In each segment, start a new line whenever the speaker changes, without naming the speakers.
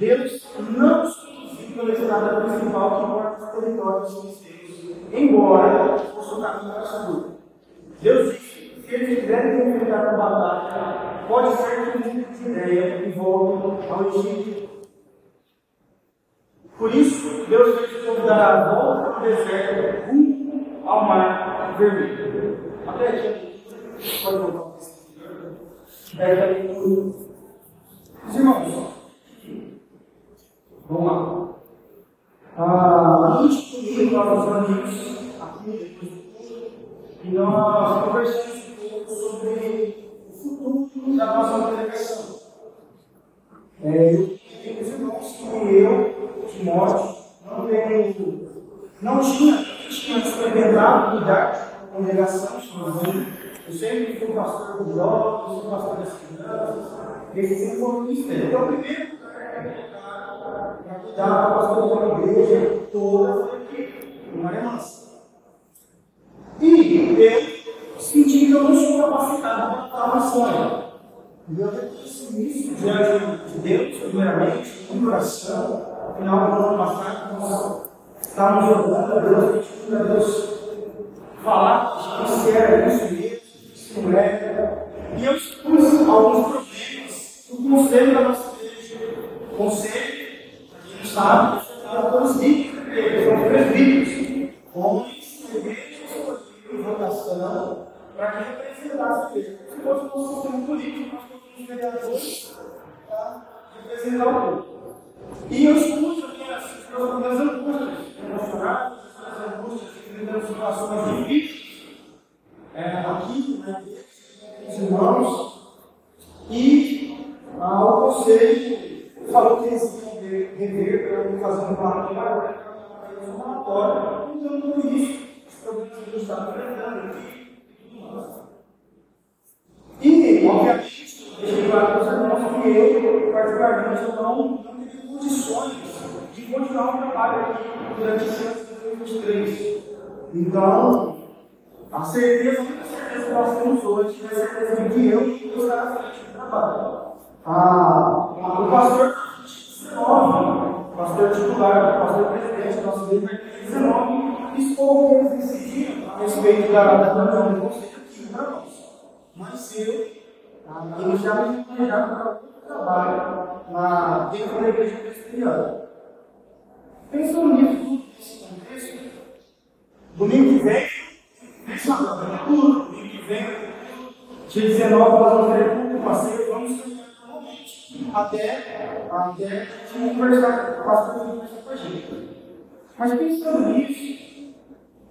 Deus não pela estrada principal que corta os territórios filisteus, embora fosse o caminho mais seguro. Deus disse: se eles quiserem enfrentar a batalha, pode ser que mudem de ideia e voltem ao Egito. Por isso, Deus fez convidar a volta ao deserto rumo ao mar vermelho. Até aqui, pode voltar um pouquinho. Os irmãos, vamos lá. Ah, a gente comigo, nós amigos, aqui depois do culto, e nós conversamos um pouco sobre o futuro da nossa congregação. É, eu os irmãos que eu Timóteo, não tenho, não tinha, tinha experimentado lidar com congregação sozinho. Eu sempre fui pastor dos jovens, fui pastor das crianças, esse sempre foi o ministério. Então, primeiro para cuidar da pastor da igreja toda em Maria Mansa. E eu senti que eu não sou capacitado para estar uma sonho. E eu reconheci isso diante de Deus, primeiramente, no coração final do ano passado, nós estávamos orando a Deus, pedindo a Deus falar se era isso mesmo, se não era. E eu expus alguns problemas do conselho da nossa igreja. Conselho, a gente sabe, era todos líderes da igreja, são presbíteros, homens, igrejas, votação, para que representasse a igreja. Se fosse um sistema político, nós tínhamos vereadores para representar o povo. E eu escuto aqui as, as angústias emocionais, Então, a certeza, a certeza que nós temos hoje a certeza de que eu estar à frente do trabalho. Ah, o pastor 19, o pastor titular, pastor presidente, nosso líder 19, expôs o que eles decidiram a respeito da reunião do conselho aqui para nós. Mas eu, ele já me planejaram para outro trabalho na, dentro da igreja presbiteriana. Pensando nisso nesse contexto, domingo que vem, tudo, domingo que vem, dia 19, nós vamos ter um passeio, vamos normalmente, até, até conversar pastor conversar com a gente. Mas pensando nisso,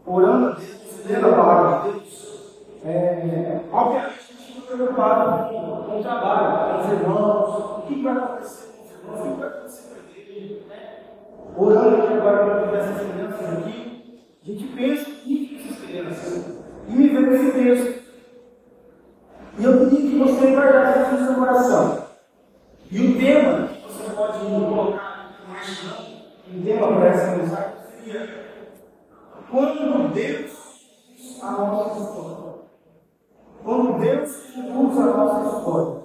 orando a Deus, lendo a palavra de Deus, é, obviamente a gente fica preocupado com, com o trabalho, com os irmãos, o que vai acontecer com os irmãos, o que vai acontecer com a igreja, né? Orando aqui agora para essas crianças aqui, a gente pensa muito nessas crianças. E me veio esse texto. E eu queria que você guardasse isso no seu coração. E o tema que você pode colocar no tema para essa mensagem seria quando Deus a nossa história. Quando Deus usa a nossa história.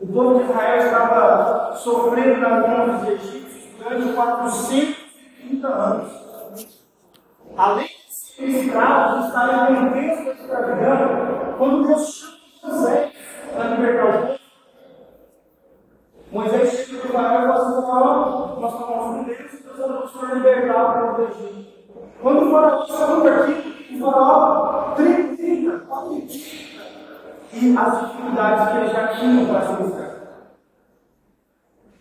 O povo de Israel estava sofrendo na mão dos egípcios durante 430 anos. Além de serem escravos, estarem em preso da escravidão, quando Deus chama José para libertar o povo, Moisés chega o Faraó e fala assim: Faraó, nós falamos com Deus e Deus mandou o Senhor libertar o povo do Egito. Quando o Faraó escuta aquilo, o Faraó trinca, acredita, e as dificuldades que eles já tinham para se mostrar.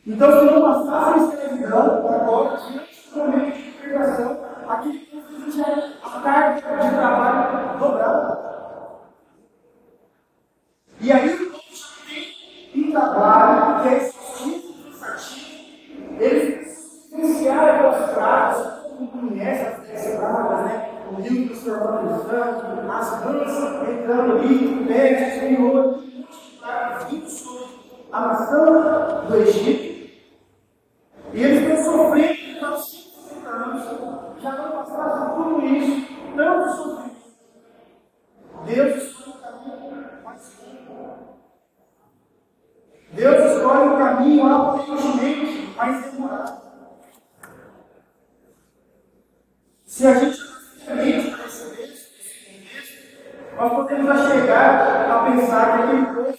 Então, se não passasse a escravidão, agora, do momento de libertação, aquele povo tinha a carga de trabalho dobrada. E aí o povo já tem um trabalho que é exaustivo, cansativo. Eles precisam vivenciar aquelas pragas, O rio transformando as rãs entrando ali, pés, senhor, vindo sobre a nação do Egito. E eles estão sofrendo há 50 anos, já não passaram por tudo isso, tanto sofrimento. Deus escolhe o caminho mais longo. Deus escolhe o caminho aparentemente mais demorado. Se a gente realmente perceber esse contexto, nós podemos chegar a pensar que aquele povo,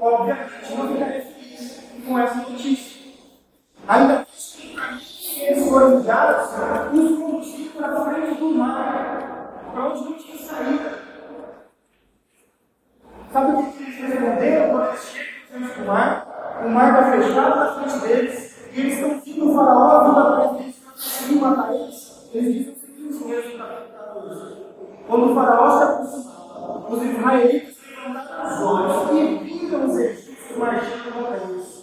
obviamente, não ficaria feliz com essa notícia. Ainda que eles foram guiados, os conduziram para frente do mar, para onde não tinha saída. Sabe o que eles responderam quando eles chegam frente do mar? O mar está fechado na deles, e eles estão vindo o faraó vindo atrás deles para conseguir matar eles. Eles dizem o seguinte mesmo na 14. Quando o faraó se aproximava, os israelitas levantaram os olhos e viram os egípcios marchando contra eles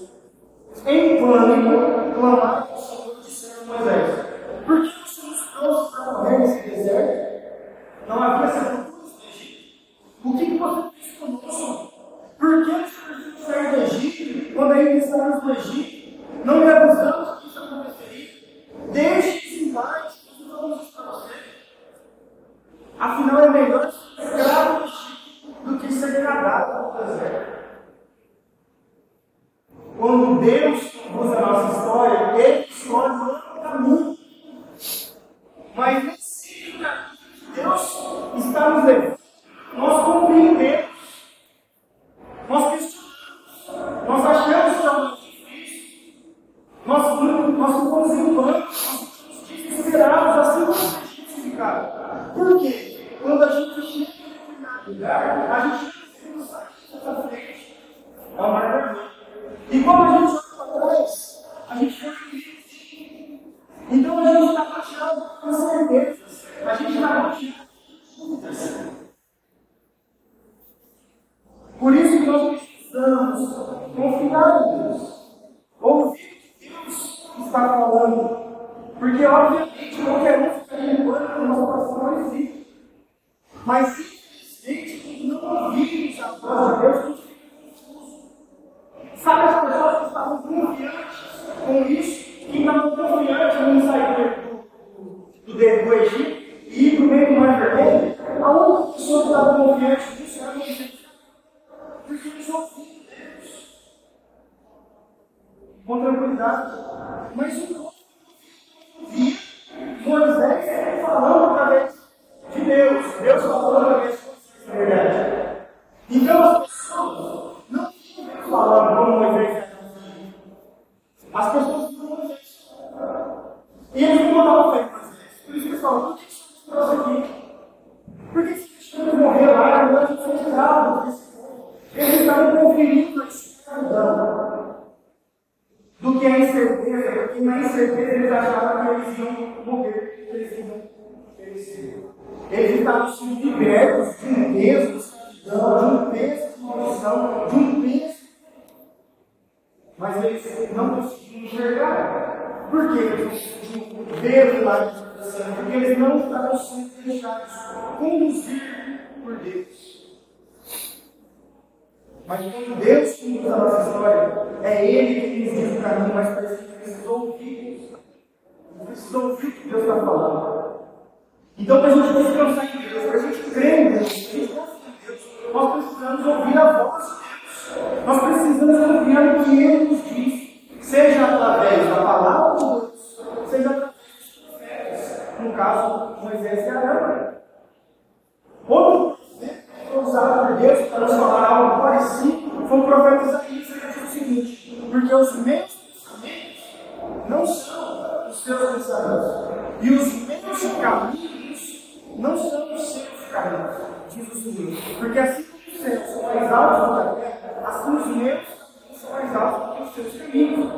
em pânico, clamaram ao Senhor e disseram Moisés: Por que nós somos prontos para morrer nesse deserto? Não havia sepulturas no Egito? O que, que você fez conosco? Por que nós precisamos sair do Egito quando ainda estávamos no Egito? Não me avisamos que isso aconteceria? Deixe-nos em paz, nós vamos isso para você. Afinal, é melhor ser escravo no Egito do que ser degradado no deserto. Quando Deus usa a nossa história, Ele escolhe o outro caminho. Mas nesse caminho que Deus está nos levando, nós compreendemos, mas eles não conseguiam enxergar. Por que eles não conseguiam ver o lado de interpretação? Porque eles não estavam sendo deixados conduzir por Deus. Mas quando Deus conduz a nossa história, é Ele que nos diz o caminho, mas parece que precisa ouvir. Precisa ouvir o que Deus está falando. Então, para a gente descansar em Deus, para a gente crer em Deus, para a gente confiar em Deus, nós precisamos ouvir a voz de Deus. Nós precisamos confiar no que Ele nos seja através da palavra de Deus, seja através dos profetas, no caso, Moisés e Arão. Né? Outro né? foi usado por Deus para nos falar algo parecido foi o profeta Isaías, que disse o seguinte: Porque os meus pensamentos não são os seus pensamentos, e os meus caminhos não são os seus caminhos, diz o Senhor. Porque assim como os céus são mais altos da terra, assim os meus são mais altos do que os seus caminhos.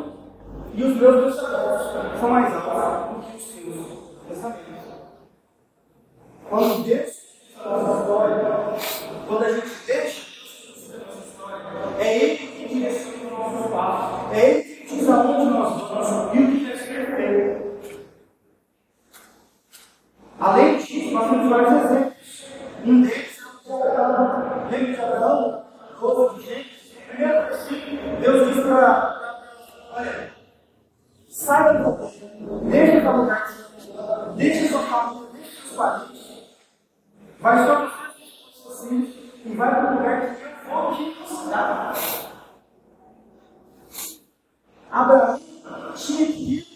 E os meus pensamentos são mais altos do que os seus pensamentos. Quando Deus should you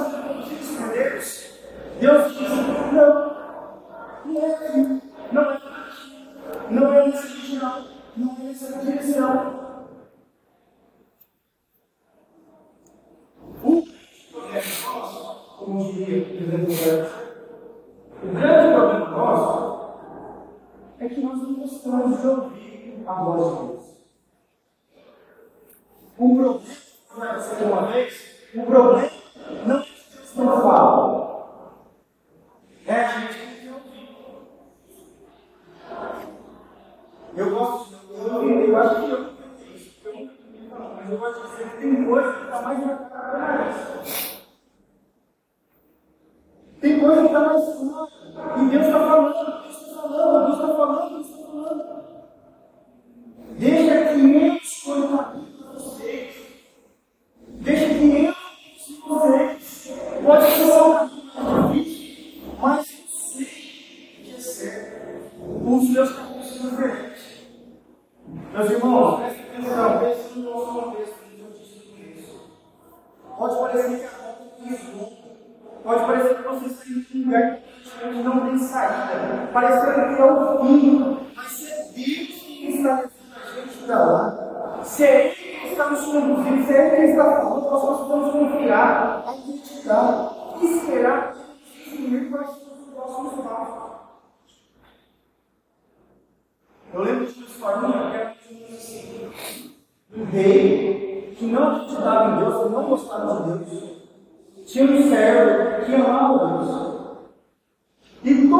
Nossa!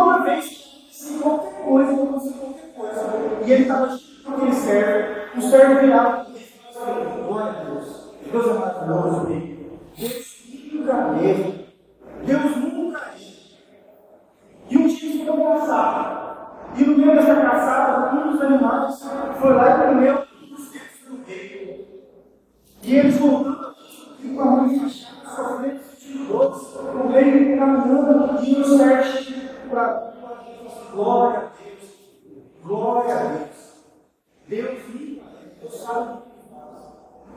toda vez que se qualquer coisa, eu consigo qualquer coisa. E ele estava cheio tipo porque ele serve. O servo virava e disse: assim, Glória a Deus. Deus é maravilhoso, amigo. Deus nunca erra. Deus nunca erra. E um dia eles foram caçar. E no meio dessa caçada, um dos animais foi lá e comeu os dedos do rei. E eles voltando e com a mão fechada, sofrendo sentindo dores, o rei caminhando e o servo para glória a Deus. Glória a Deus. Deus viva. Deus sabe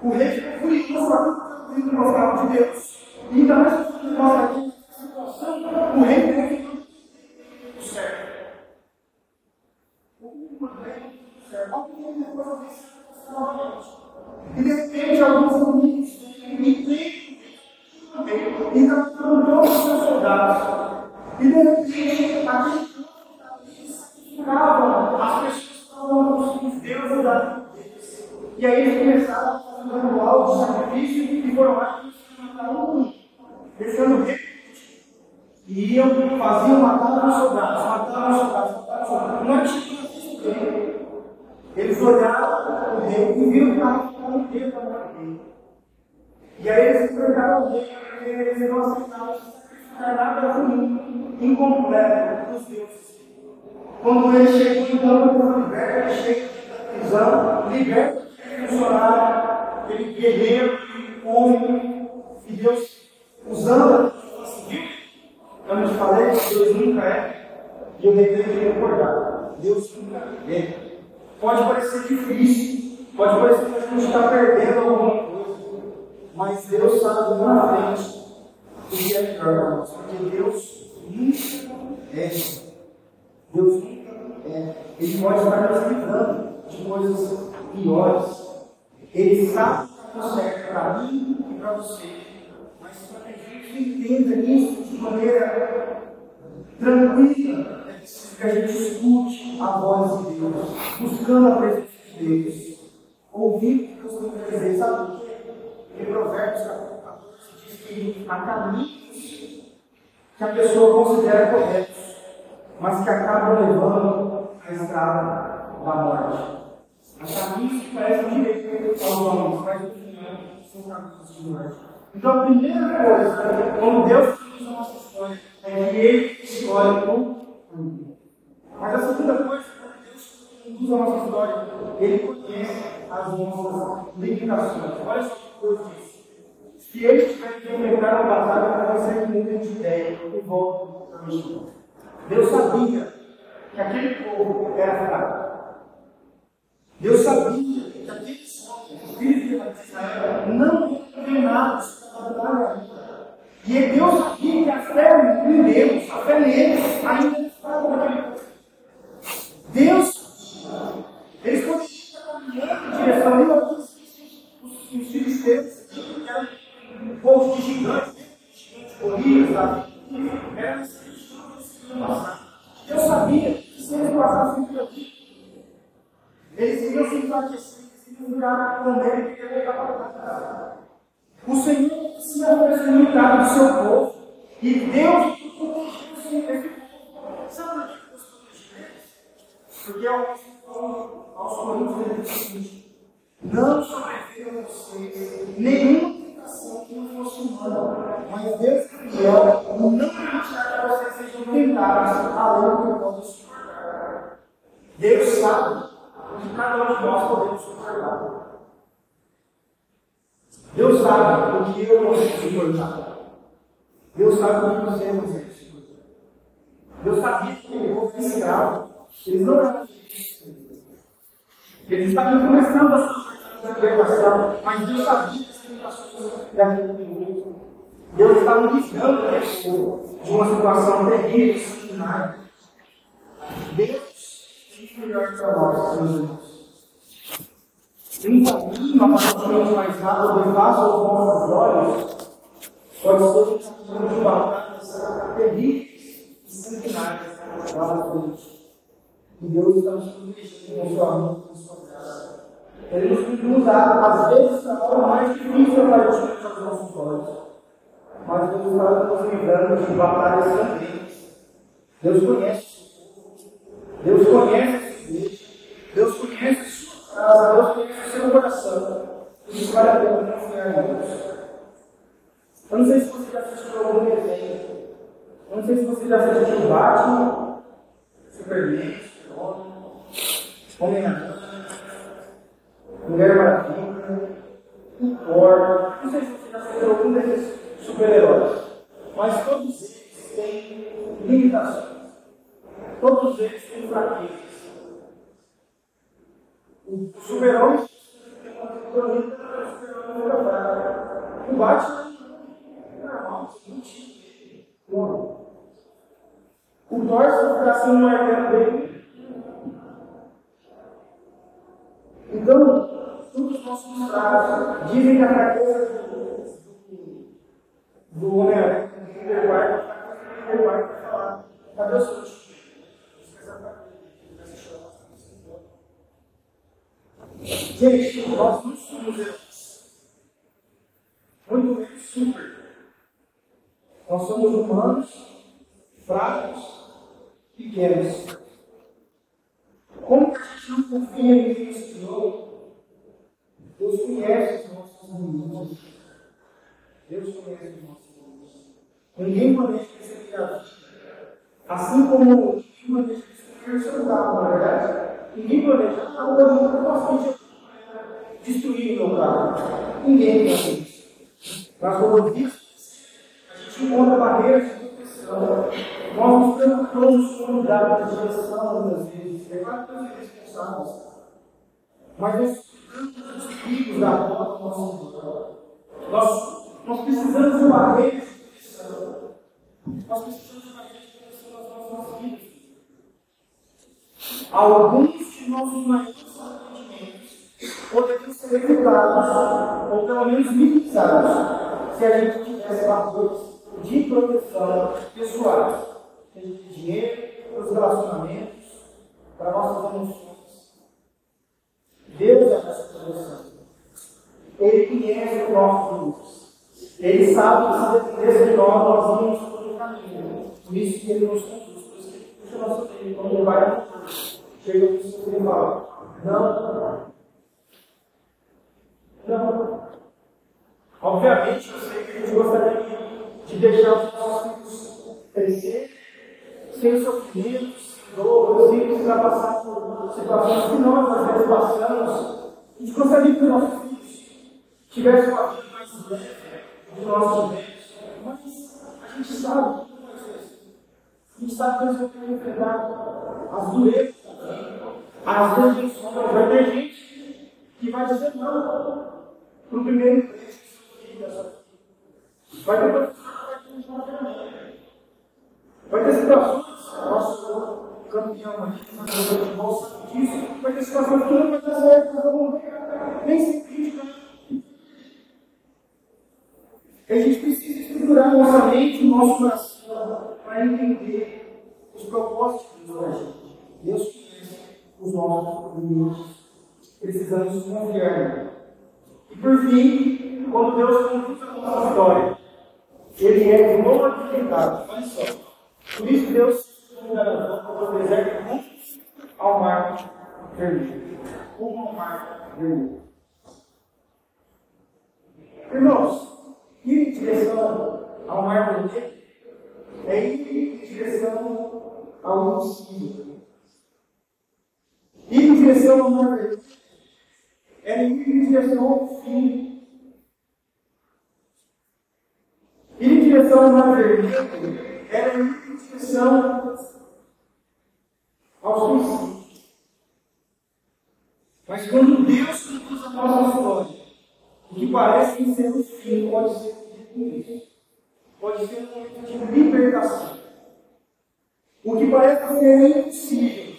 o rei ficou furioso o uma palavra de Deus. E ainda mais que nós aqui, situação, o rei teve o servo. Uma lei o servo. Alguém depois eu disse, novamente. E de repente, alguns domingos Deus nunca é. Pode parecer difícil, pode parecer que a gente está perdendo alguma coisa, mas Deus sabe na frente o que é melhor porque Deus nunca é. Deus nunca é. Ele pode estar nos livrando de coisas piores. Ele sabe o que está certo para mim e para você. Mas para que a gente entenda isso de maneira tranquila, que a gente escute a voz de Deus, buscando a presença de Deus, ouvindo o que Deus tem para dizer. Sabe por quê? Em Provérbios capítulo 14 diz que há caminhos que a pessoa considera corretos, mas que acabam levando à estrada da morte. Há caminhos que parecem direito aos homens, mas no final são caminhos de morte. Então a primeira coisa, quando Deus usa a nossa história, é que Ele escolhe com Mas a segunda coisa, quando Deus usa a nossa história, Ele conhece as nossas limitações. Olha só que coisa diz. Se eles tiverem que enfrentar uma batalha, vai ser muda de ideia e volta para mim. Deus sabia que aquele povo era fraco. Deus sabia que aqueles homens, filhos de Israel, não iam treinados para a batalha E Deus sabia que a fé em Deus, a fé neles, ainda estava naquele. Deus, eles poderiam estar caminhando em direção a os, os, os filisteus, que eram um povo de gigantes, gigantes gorilas, era nesse Eu sabia que se eles passassem por aqui, eles iam se enfraquecer, eles iam virar com ele e pegar para casa. O Senhor se apresentou do seu povo e Deus protegeu esse povo. Sabe por que Deus protegeu Porque aos Coríntios ele diz o seguinte: não sobreveio a vocês nenhuma tentação que não fosse humana, mas Deus é fiel não permitirá que vocês sejam tentados além do que podem suportar. Deus sabe que cada um de nós podemos suportar. Deus sabe o que eu consigo suportar. Deus sabe o que você consegue suportar. Deus sabia que o povo escravo, eles não eram eles estavam começando a sua libertação, mas Deus sabia Deus está nos livrando de uma situação terrível, extraordinária. Deus tem melhor para nós, meus irmãos. Um caminho aparentemente mais rápido e fácil aos nossos olhos pode ser um caminho de batalhas terríveis e sanguinárias na frente. E Deus está nos sua mão, com sua graça. Ele nos usar, às vezes, a forma mais difícil para atingir os nossos olhos. Mas Deus está nos livrando de batalhas sangrentas. Deus conhece. Deus conhece Deus conhece sua casa. Deus conhece o seu coração. Isso vale a pena confiar em Deus. Eu não sei se você já assistiu algum desenho. Eu não sei se você já assistiu Batman, Superman, Homem-Aranha. Mulher Maravilha, Thor, não sei se você já assistiu algum desses super-heróis, mas todos eles têm limitações. Todos eles têm fraquezas. O super-homem tem uma criptonita, o super-homem nunca fraca. O Batman é normal, não tinha O Thor, se o coração não é dele, então, tudo os nossos mostrados. Dizem que a fraqueza do, do homem é Peter White vai falar, cadê o seu Gente, nós não somos heróis. Muito menos super. Nós somos humanos, fracos, pequenos. Que gente não confia em Deus criou? Deus conhece os nossos limites. Deus conhece os nossos limites. Ninguém planeja receber a vida. Assim como ninguém planeja destruir o seu carro, na verdade. Ninguém planeja, ah, hoje eu posso destruir o meu carro. Ninguém quer isso. Como eu a gente encontra barreiras de proteção. Nós nos preocupamos com o dado de direção, muitas vezes. É claro somos responsáveis. Mas nós dos perigos da rota do nosso nós, nós precisamos de barreiras de proteção. Nós precisamos de barreiras de proteção nas nossas vidas. Alguns de nossos maiores arrependimentos poderiam ser evitados, ou pelo menos minimizados, se a gente tivesse barreiras de proteção pessoais, seja de dinheiro, para os relacionamentos, para nossas emoções. Deus é a nossa. Ele conhece o nosso mundo. Ele sabe que se de nós, nós íamos por um caminho. Por isso que ele nos conduz. Por isso que ele nosso tempo. Quando ele vai, chega no seu e fala: Não. Não. Obviamente, eu sei que a gente gostaria de deixar os nossos filhos crescer sem dor, sem precisar passar por situações que nós às vezes passamos. A gente gostaria que os nossos filhos tivessem uma vida mais leve de nós vivemos. Mas a gente sabe que não vai ser assim. A gente sabe que nós vamos ter que enfrentar as durezas as rejeições. Vai ter gente que vai dizer não para o primeiro emprego que Vai ter que vai ter situações, nosso campeão aqui, de bolsa disso, vai ter situações que não vai dar certo, nós vamos ver, nem sem crítica. A gente precisa estruturar nossa mente, o nosso coração, para entender os propósitos de Deus gente. Deus conhece os nossos limites. Precisamos confiar. E por fim, quando Deus conduz a nossa história, Ele é glorificado. Olha só. Por isso Deus convidou do deserto ao mar vermelho. Rumo ao mar vermelho. Irmãos, ir em direção ao mar vermelho é ir em direção ao homicídio. Ir em direção ao mar vermelho é ir em direção ao fim. Ir em direção ao mar vermelho era ir em direção ao suicídio. Mas quando Deus conduz a nossa história, o que parece ser um fim pode ser um isso. Pode ser um momento de libertação. O que parece ser impossível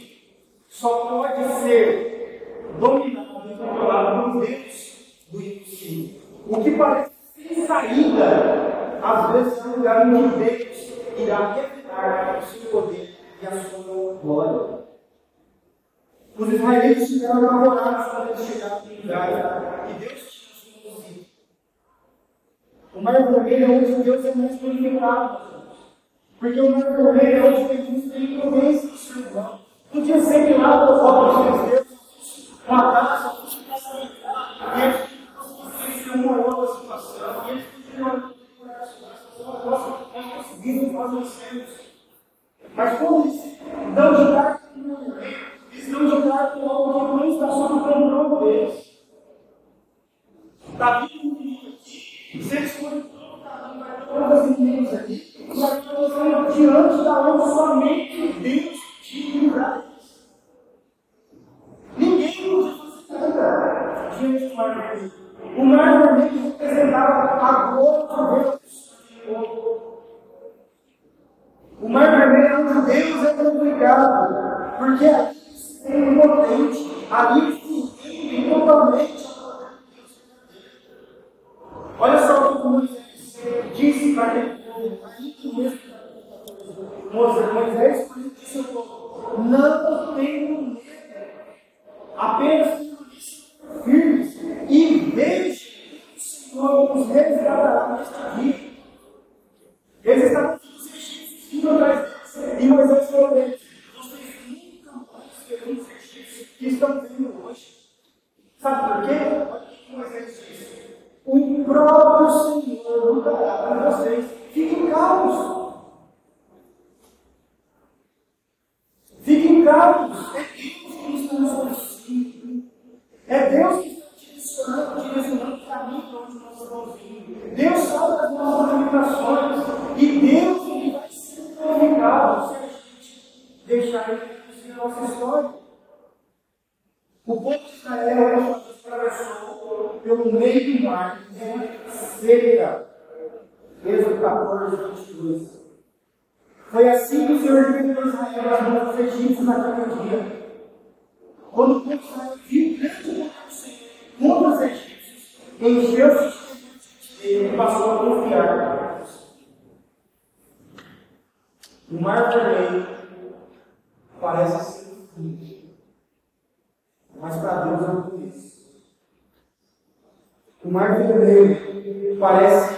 só pode ser dominado e controlado por Deus do impossível. O que parece sem saída, às vezes é um lugar onde Deus irá revelar o seu poder e a sua glória. Os israelitas ficaram apavorados quando eles chegaram no lugar e Deus o mar vermelho é onde Deus é mais glorificado. Porque o mar vermelho é onde Jesus tem influência do ser humano. Podia ser que lá das obras de Deus matasse, e eles conseguissem uma outra situação. E eles podiam nós conseguimos, nós vencemos. Mas dão de cara com o vermelho, eles dão de cara com algo que não está sob o controle deles. Davi não se eles forem todas as inimigos aqui, nós estamos diante da onde somente Deus te livrar Ninguém nos nada diante do mar vermelho. O mar vermelho representava a glória de Deus. O mar vermelho onde Deus é complicado, porque ali se tem potente, ali se tem totalmente Olha só o que Moisés disse para aquele povo, Moisés disse ao povo: Não tenho medo, apenas E Moisés falou vocês nunca mais serão os egípcios que estão vindo hoje. Sabe por quê? É o que próprio Senhor lutará para vocês. Fiquem calmos. Fiquem calmos. É Deus que está nos conduzindo. É Deus que está direcionando, direcionando o caminho onde nós vamos vindo. Deus sabe das nossas limitações. O povo de Israel atravessou pelo meio do mar de uma seca. Êxodo 14, 22. Foi assim que o Senhor libertou Israel das mãos dos egípcios naquele dia. Quando o povo de Israel viu o grande poder do Senhor contra os egípcios, encheu-se e passou a confiar. O mar vermelho parece ser mas para Deus é tudo isso. O mar vermelho parece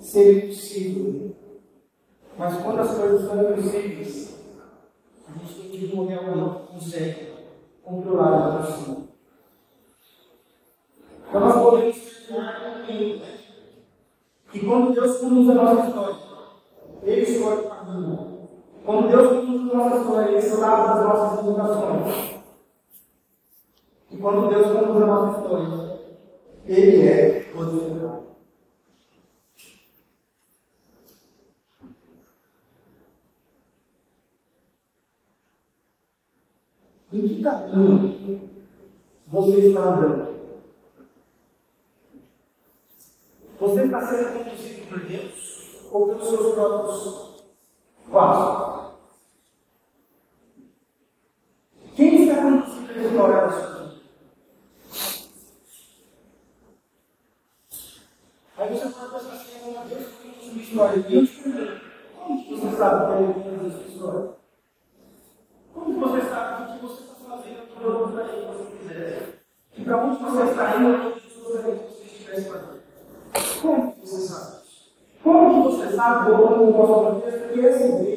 ser impossível, mas quando as coisas são impossíveis, a gente tem que morrer alguém que consegue controlar a situação. Então nós podemos terminar com que quando Deus conduz a nossa história, Ele escolhe o caminho. Quando Deus conduz a nossa história, Ele sabe das nossas limitações. E quando Deus conduz a nossa história, Ele é poderoso. Em que caminho você está andando? Você está sendo conduzido por Deus ou pelos seus próprios passos? Quem está conduzindo a história da sua Aí você pode pensar assim, uma vez que eu uma história de Deus, como que você sabe que ele conta essa história? Como que você sabe o que você está fazendo para onde que você quiser? E para onde você está indo, onde você gostaria que você estivesse fazendo? Como que você sabe isso? Como que você sabe, voltando no nosso contexto, que esse beijo